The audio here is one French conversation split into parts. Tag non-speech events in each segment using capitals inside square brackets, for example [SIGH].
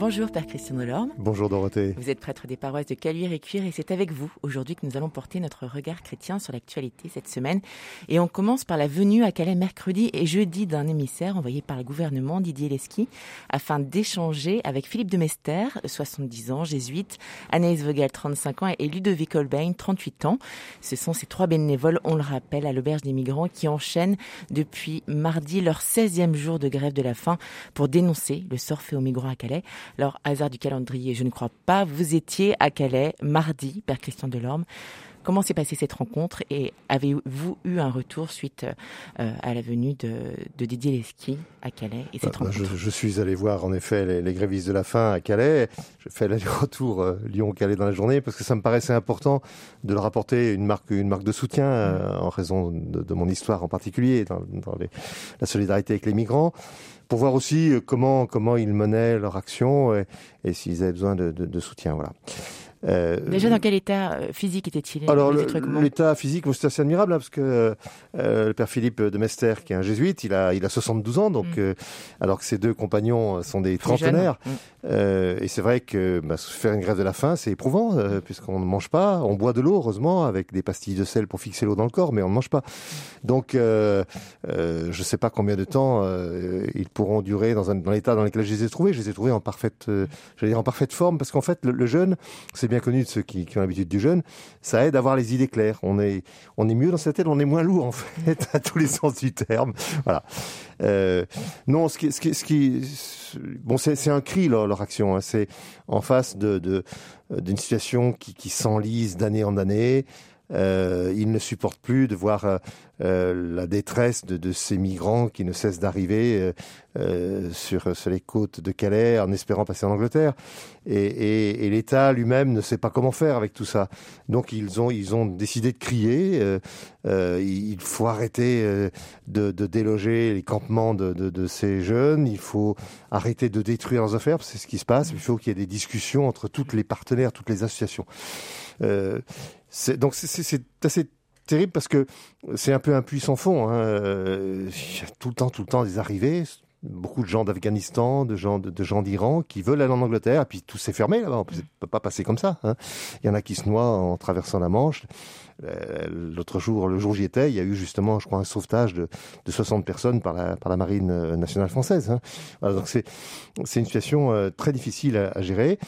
Bonjour Père Christian Delorme. Bonjour Dorothée. Vous êtes prêtre des paroisses de Caluire et Cuire et c'est avec vous aujourd'hui que nous allons porter notre regard chrétien sur l'actualité cette semaine. Et on commence par la venue à Calais mercredi et jeudi d'un émissaire envoyé par le gouvernement Didier Lesky afin d'échanger avec Philippe de Mester, 70 ans, jésuite, Anaïs Vogel, 35 ans et Ludovic Holbein, 38 ans. Ce sont ces trois bénévoles, on le rappelle, à l'auberge des migrants qui enchaînent depuis mardi leur 16e jour de grève de la faim pour dénoncer le sort fait aux migrants à Calais. Alors, hasard du calendrier, je ne crois pas, vous étiez à Calais mardi, Père Christian Delorme. Comment s'est passée cette rencontre et avez-vous eu un retour suite euh, à la venue de, de Didier Lesky à Calais et cette bah, rencontre je, je, suis allé voir en effet les, les, grévistes de la faim à Calais. Je fais l'aller-retour euh, Lyon-Calais dans la journée parce que ça me paraissait important de leur apporter une marque, une marque de soutien euh, en raison de, de, mon histoire en particulier, dans, dans les, la solidarité avec les migrants pour voir aussi comment comment ils menaient leur action et, et s'ils avaient besoin de, de, de soutien. Voilà. Euh, Déjà, dans quel état physique était-il? Alors, l'état physique, c'est assez admirable, hein, parce que euh, le père Philippe de Mester, qui est un jésuite, il a, il a 72 ans, donc, mm. euh, alors que ses deux compagnons sont des trentenaires. Mm. Euh, et c'est vrai que bah, faire une grève de la faim, c'est éprouvant, euh, puisqu'on ne mange pas. On boit de l'eau, heureusement, avec des pastilles de sel pour fixer l'eau dans le corps, mais on ne mange pas. Donc, euh, je ne sais pas combien de temps ils pourront durer dans, un, dans l'état dans lequel je les ai trouvés. Je les ai trouvés en parfaite, j'allais dire en parfaite forme, parce qu'en fait, le, le jeûne, c'est bien connu de ceux qui, ont l'habitude du jeûne, ça aide à avoir les idées claires. On est, on est mieux dans sa tête, on est moins lourd en fait, [LAUGHS] à tous les sens du terme. Voilà. Euh, non, ce qui, ce qui, ce qui bon, c'est un cri leur, leur action. Hein. C'est en face de d'une situation qui, qui s'enlise d'année en année. Euh, ils ne supportent plus de voir euh, euh, la détresse de, de, ces migrants qui ne cessent d'arriver euh, sur, sur, les côtes de Calais en espérant passer en Angleterre. Et, et, et l'État lui-même ne sait pas comment faire avec tout ça. Donc ils ont, ils ont décidé de crier. il faut arrêter de, de, déloger les campements de, de, de, ces jeunes. Il faut arrêter de détruire leurs affaires. C'est ce qui se passe. Il faut qu'il y ait des discussions entre toutes les partenaires, toutes les associations. Euh, donc c'est assez terrible parce que c'est un peu un puits sans fond. Il y a tout le temps, tout le temps des arrivées. Beaucoup de gens d'Afghanistan, de gens de, gens d'Iran qui veulent aller en Angleterre, et puis tout s'est fermé là-bas. On ne peut pas passer comme ça. Hein. Il y en a qui se noient en traversant la Manche. L'autre jour, le jour où j'y étais, il y a eu justement, je crois, un sauvetage de, de 60 personnes par la, par la marine nationale française. Hein. Voilà, donc c'est une situation euh, très difficile à gérer.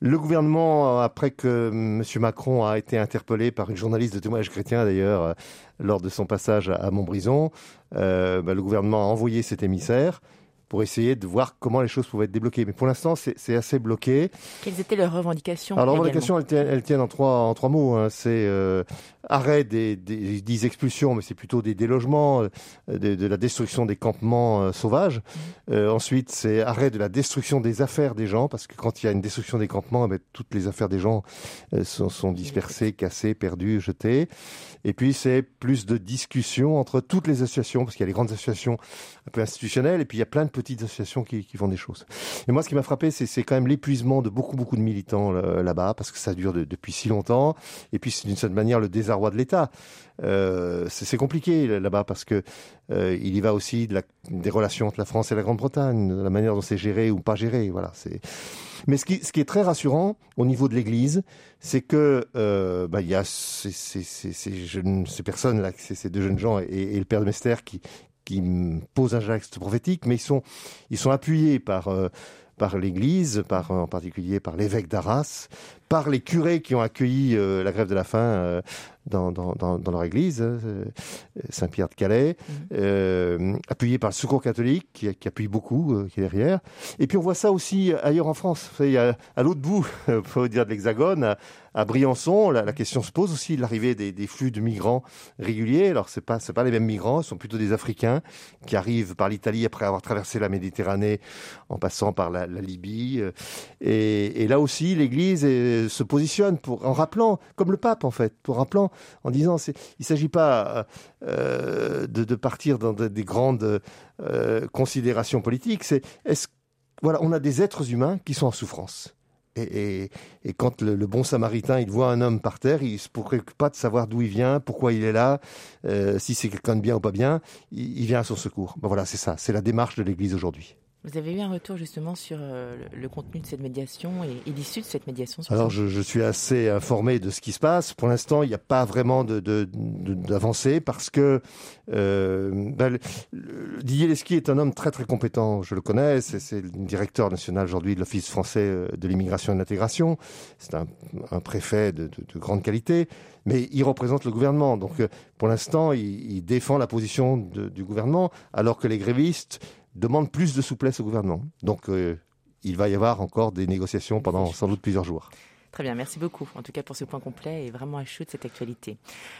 Le gouvernement, après que M. Macron a été interpellé par une journaliste de témoignage chrétien d'ailleurs lors de son passage à Montbrison, euh, bah, le gouvernement a envoyé cet émissaire pour essayer de voir comment les choses pouvaient être débloquées. Mais pour l'instant, c'est assez bloqué. Quelles étaient leurs revendications Alors, les revendications, elles tiennent, elles tiennent, en trois, en trois mots. Hein. C'est euh, arrêt des, des, des, expulsions, mais c'est plutôt des délogements, euh, de, de, la destruction des campements euh, sauvages. Mmh. Euh, ensuite, c'est arrêt de la destruction des affaires des gens, parce que quand il y a une destruction des campements, eh toutes les affaires des gens euh, sont, sont, dispersées, cassées, perdues, jetées. Et puis, c'est plus de discussions entre toutes les associations, parce qu'il y a les grandes associations un peu institutionnelles, et puis il y a plein de petites associations qui, qui font des choses. Et moi, ce qui m'a frappé, c'est quand même l'épuisement de beaucoup, beaucoup de militants là-bas, parce que ça dure de, depuis si longtemps. Et puis, c'est d'une certaine manière le désarroi de l'État. Euh, c'est compliqué là-bas parce que euh, il y va aussi des relations entre la France et la Grande-Bretagne, de la manière dont c'est géré ou pas géré. Voilà. Mais ce qui, est très rassurant au niveau de l'Église, c'est que euh, bah, il y a ces, ces, ces, personnes là, ces, deux jeunes gens et, le père de Mester qui qui posent un geste prophétique, mais ils sont ils sont appuyés par par l'Église, par en particulier par l'évêque d'Arras, par les curés qui ont accueilli la grève de la faim dans, dans, dans, dans, leur église, euh, Saint-Pierre de Calais, mmh. euh, appuyé par le Secours catholique qui, qui appuie beaucoup, euh, qui est derrière. Et puis on voit ça aussi ailleurs en France. Vous savez, à, à l'autre bout, [LAUGHS] faut dire de l'Hexagone, à, à, Briançon, la, la, question se pose aussi de l'arrivée des, des, flux de migrants réguliers. Alors c'est pas c'est pas les mêmes migrants, ce sont plutôt des Africains qui arrivent par l'Italie après avoir traversé la Méditerranée en passant par la, la Libye. Et, et, là aussi, l'Église se positionne pour en rappelant, comme le pape en fait, pour rappelant en disant il ne s'agit pas euh, de, partir dans de, des grandes euh, considérations politiques. C'est est-ce voilà, on a des êtres humains qui sont en souffrance. Et, quand le, bon samaritain, il voit un homme par terre, il se préoccupe pas de savoir d'où il vient, pourquoi il est là, euh, si c'est quelqu'un de bien ou pas bien, il, vient à son secours. Ben voilà, c'est ça, c'est la démarche de l'Église aujourd'hui. Vous avez eu un retour justement sur euh, le contenu de cette médiation et, l'issue de cette médiation Alors je, suis assez informé de ce qui se passe. Pour l'instant, il n'y a pas vraiment d'avancée de, parce que euh, ben, Didier Lesky est un homme très très compétent. Je le connais. C'est le directeur national aujourd'hui de l'Office français euh, de l'immigration et de l'intégration. C'est un, préfet de, grande qualité mais il représente le gouvernement. Donc, pour l'instant, il, il, défend la position du gouvernement, alors que les grévistes demande plus de souplesse au gouvernement. Donc, euh, il va y avoir encore des négociations pendant sans doute plusieurs jours. Très bien, merci beaucoup. En tout cas pour ce point complet et vraiment à chaud de cette actualité.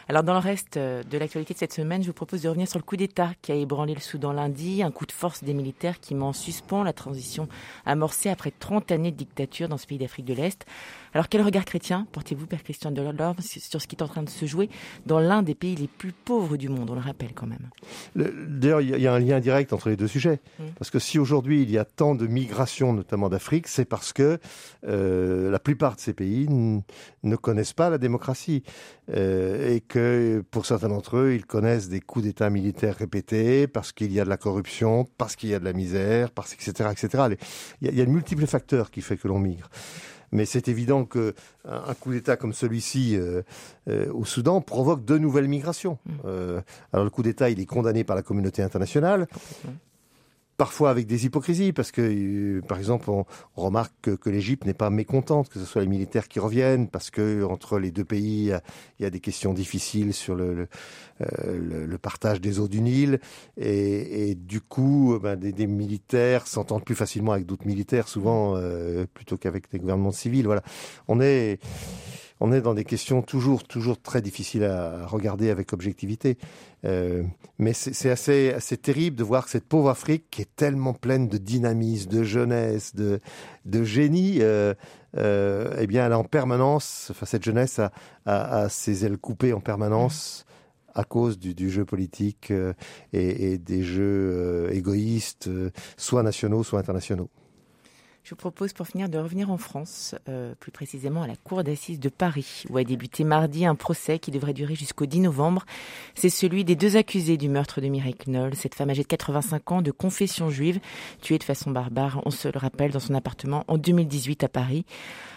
Alors dans le reste euh, de l'actualité de cette semaine, je vous propose de revenir sur le coup d'État qui a ébranlé le Soudan lundi, un coup de force des militaires qui met en suspens la transition amorcée après 30 années de dictature dans ce pays d'Afrique de l'Est. Alors quel regard chrétien portez-vous, Père Christian de Delorme, sur ce qui est en train de se jouer dans l'un des pays les plus pauvres du monde, on le rappelle quand même D'ailleurs, il y a un lien direct entre les deux sujets. Mmh. Parce que si aujourd'hui il y a tant de migrations, notamment d'Afrique, c'est parce que euh, la plupart de ces pays ne connaissent pas la démocratie. Euh, et que pour certains d'entre eux, ils connaissent des coups d'État militaires répétés parce qu'il y a de la corruption, parce qu'il y a de la misère, parce etc. etc. Il y a, il y a de multiples facteurs qui font que l'on migre. Mais c'est évident que un coup d'État comme celui-ci euh, euh, au Soudan provoque de nouvelles migrations. Mm. Euh, alors le coup d'État, il est condamné par la communauté internationale parfois avec des hypocrisies, parce que, euh, par exemple, on, remarque que, l'Égypte n'est pas mécontente que ce soit les militaires qui reviennent, parce que entre les deux pays, il y a des questions difficiles sur le, le, euh, le, partage des eaux du Nil, et, et du coup, ben, des, des, militaires s'entendent plus facilement avec d'autres militaires, souvent, euh, plutôt qu'avec des gouvernements civils. Voilà, on est on est dans des questions toujours, toujours très difficiles à regarder avec objectivité. Euh, mais c'est assez, assez terrible de voir que cette pauvre Afrique, qui est tellement pleine de dynamisme, de jeunesse, de, de génie, euh, euh, eh bien, elle a en permanence, enfin, cette jeunesse a, ses ailes coupées en permanence. à cause du, jeu politique et, des jeux égoïstes, soit nationaux, soit internationaux. Je vous propose pour finir de revenir en France, euh, plus précisément à la Cour d'assises de Paris, où a débuté mardi un procès qui devrait durer jusqu'au 10 novembre. C'est celui des deux accusés du meurtre de Mireille Knoll, cette femme âgée de 85 ans de confession juive, tuée de façon barbare, on se le rappelle, dans son appartement en 2018 à Paris.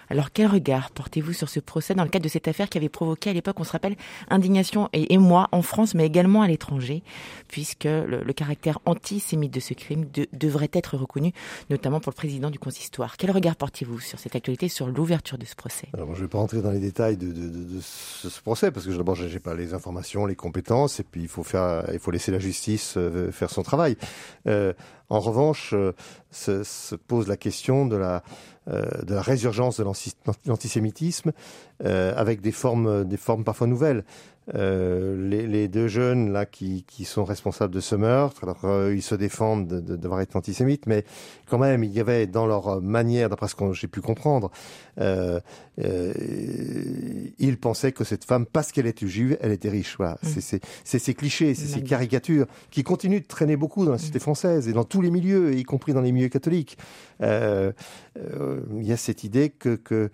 Alors quel regard portez-vous sur ce procès dans le cadre de cette affaire qui avait provoqué à l'époque, on se rappelle, indignation et émoi en France, mais également à l'étranger, puisque le, caractère antisémite de ce crime devrait être reconnu, notamment pour le président du consistoire. Quel regard portez-vous sur cette actualité, sur l'ouverture de ce procès? Alors je ne vais pas rentrer dans les détails de, ce, procès, parce que d'abord je n'ai pas les informations, les compétences, et puis il faut, faire, il faut laisser la justice euh, faire son travail. Euh, en revanche, euh, se, pose la question de la, de la résurgence de l'antisémitisme euh, avec des formes, des formes parfois nouvelles. Euh, les, les, deux jeunes là qui, qui, sont responsables de ce meurtre, alors euh, ils se défendent d'avoir été antisémites, mais quand même il y avait dans leur manière, d'après ce que j'ai pu comprendre, euh, euh, ils pensaient que cette femme, parce qu'elle était juive, elle était riche. Voilà, mmh. c'est ces clichés, c'est ces caricatures qui continuent de traîner beaucoup dans la société mmh. française et dans tous les milieux, y compris dans les milieux catholiques. Il y a cette idée que, que euh,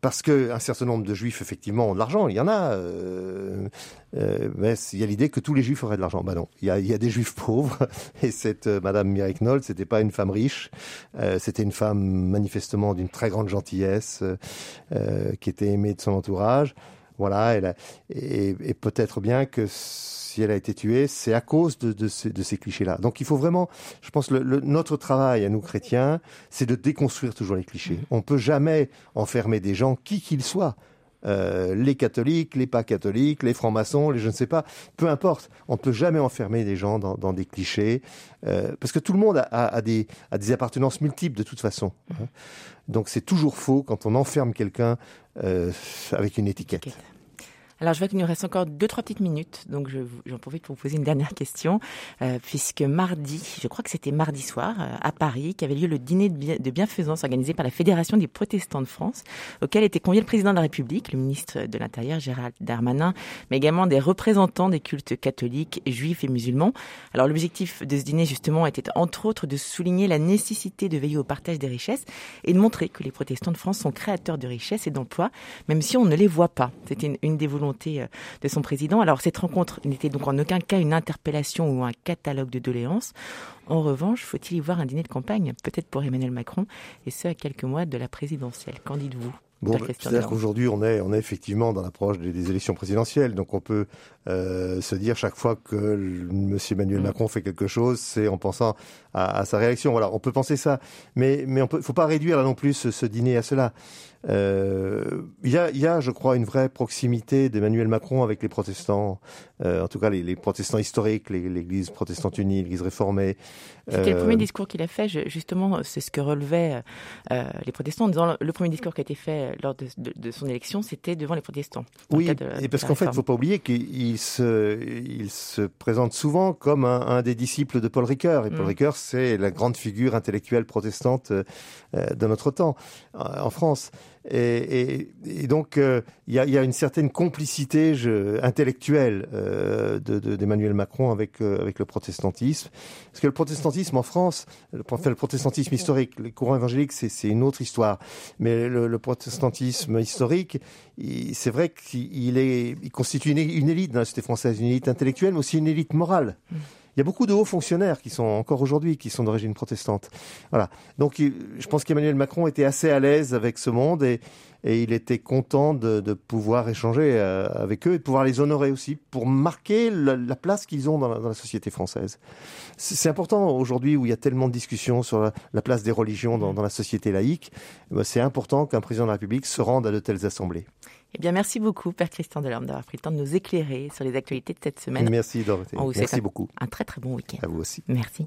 parce qu'un certain nombre de juifs, effectivement, ont de l'argent, il y en a, euh, euh, mais il y a l'idée que tous les juifs auraient de l'argent. Ben non, il y a, il y des juifs pauvres, [LAUGHS] et cette euh, Madame Mireille Knoll, c'était pas une femme riche, euh, c'était une femme manifestement d'une très grande gentillesse, qui était aimée de son entourage. Voilà, elle a, et, et peut-être bien que si elle a été tuée, c'est à cause de, de ces, de ces clichés-là. Donc il faut vraiment, je pense, le, notre travail à nous chrétiens, c'est de déconstruire toujours les clichés. On peut jamais enfermer des gens, qui qu'ils soient. Euh, les catholiques, les pas catholiques, les francs-maçons, les je ne sais pas, peu importe. On ne peut jamais enfermer des gens dans, dans des clichés, euh, parce que tout le monde a, a, des, a, des, appartenances multiples de toute façon. Hein. Donc c'est toujours faux quand on enferme quelqu'un euh, avec une étiquette. Alors, je vois qu'il nous reste encore deux, trois petites minutes, donc j'en profite pour vous poser une dernière question, euh, puisque mardi, je crois que c'était mardi soir, euh, à Paris, qu'avait lieu le dîner de, bienfaisance organisé par la Fédération des protestants de France, auquel était convié le président de la République, le ministre de l'Intérieur, Gérald Darmanin, mais également des représentants des cultes catholiques, juifs et musulmans. Alors, l'objectif de ce dîner, justement, était entre autres de souligner la nécessité de veiller au partage des richesses et de montrer que les protestants de France sont créateurs de richesses et d'emplois, même si on ne les voit pas. C'était une, une des volontés euh, de son président. Alors cette rencontre n'était donc en aucun cas une interpellation ou un catalogue de doléances. En revanche, faut-il y voir un dîner de campagne, peut-être pour Emmanuel Macron, et ce à quelques mois de la présidentielle Qu'en dites-vous? Bon, c'est-à-dire qu'aujourd'hui, on est, on est effectivement dans l'approche des, élections présidentielles. Donc, on peut euh, se dire chaque fois que M. Emmanuel mm. Macron fait quelque chose, c'est en pensant à, sa réaction. Voilà, on peut penser ça, mais mais on peut, faut pas réduire là non plus ce dîner à cela. Euh, il y, a, y, a, je crois, une vraie proximité d'Emmanuel Macron avec les protestants, euh, en tout cas les, les protestants historiques, l'Église protestante unie, l'Église réformée. C'était le premier euh, discours qu'il a fait, justement, c'est ce que relevaient euh, les protestants en disant le premier discours qui a été fait lors de, de, de son élection, c'était devant les protestants. Oui, et parce qu'en fait, il ne faut pas oublier qu'il se, il se présente souvent comme un, un, des disciples de Paul Ricoeur. Et Paul mm. Ricoeur, c'est la grande figure intellectuelle protestante de notre temps en France. Et, donc, euh, il y, a, une certaine complicité intellectuelle euh, d'Emmanuel de, Macron avec, euh, avec le protestantisme. Parce que le protestantisme en France, le, le protestantisme historique, les courants évangéliques, c'est une autre histoire. Mais le, protestantisme historique, c'est vrai qu'il il constitue une, une, élite dans la société française, une élite intellectuelle, mais aussi une élite morale. Il y a beaucoup de hauts fonctionnaires qui sont encore aujourd'hui qui sont d'origine protestante. Voilà. Donc je pense qu'Emmanuel Macron était assez à l'aise avec ce monde et, il était content de, pouvoir échanger euh, avec eux et de pouvoir les honorer aussi pour marquer la, la place qu'ils ont dans la, société française. C'est important aujourd'hui où il y a tellement de discussions sur la, la place des religions dans, la société laïque. Ben, c'est important qu'un président de la République se rende à de telles assemblées. Eh bien, merci beaucoup, Père Christian Delorme, d'avoir pris le temps de nous éclairer sur les actualités de cette semaine. Merci, Dorothée. Merci beaucoup. Un très, très bon week-end. À vous aussi. Merci.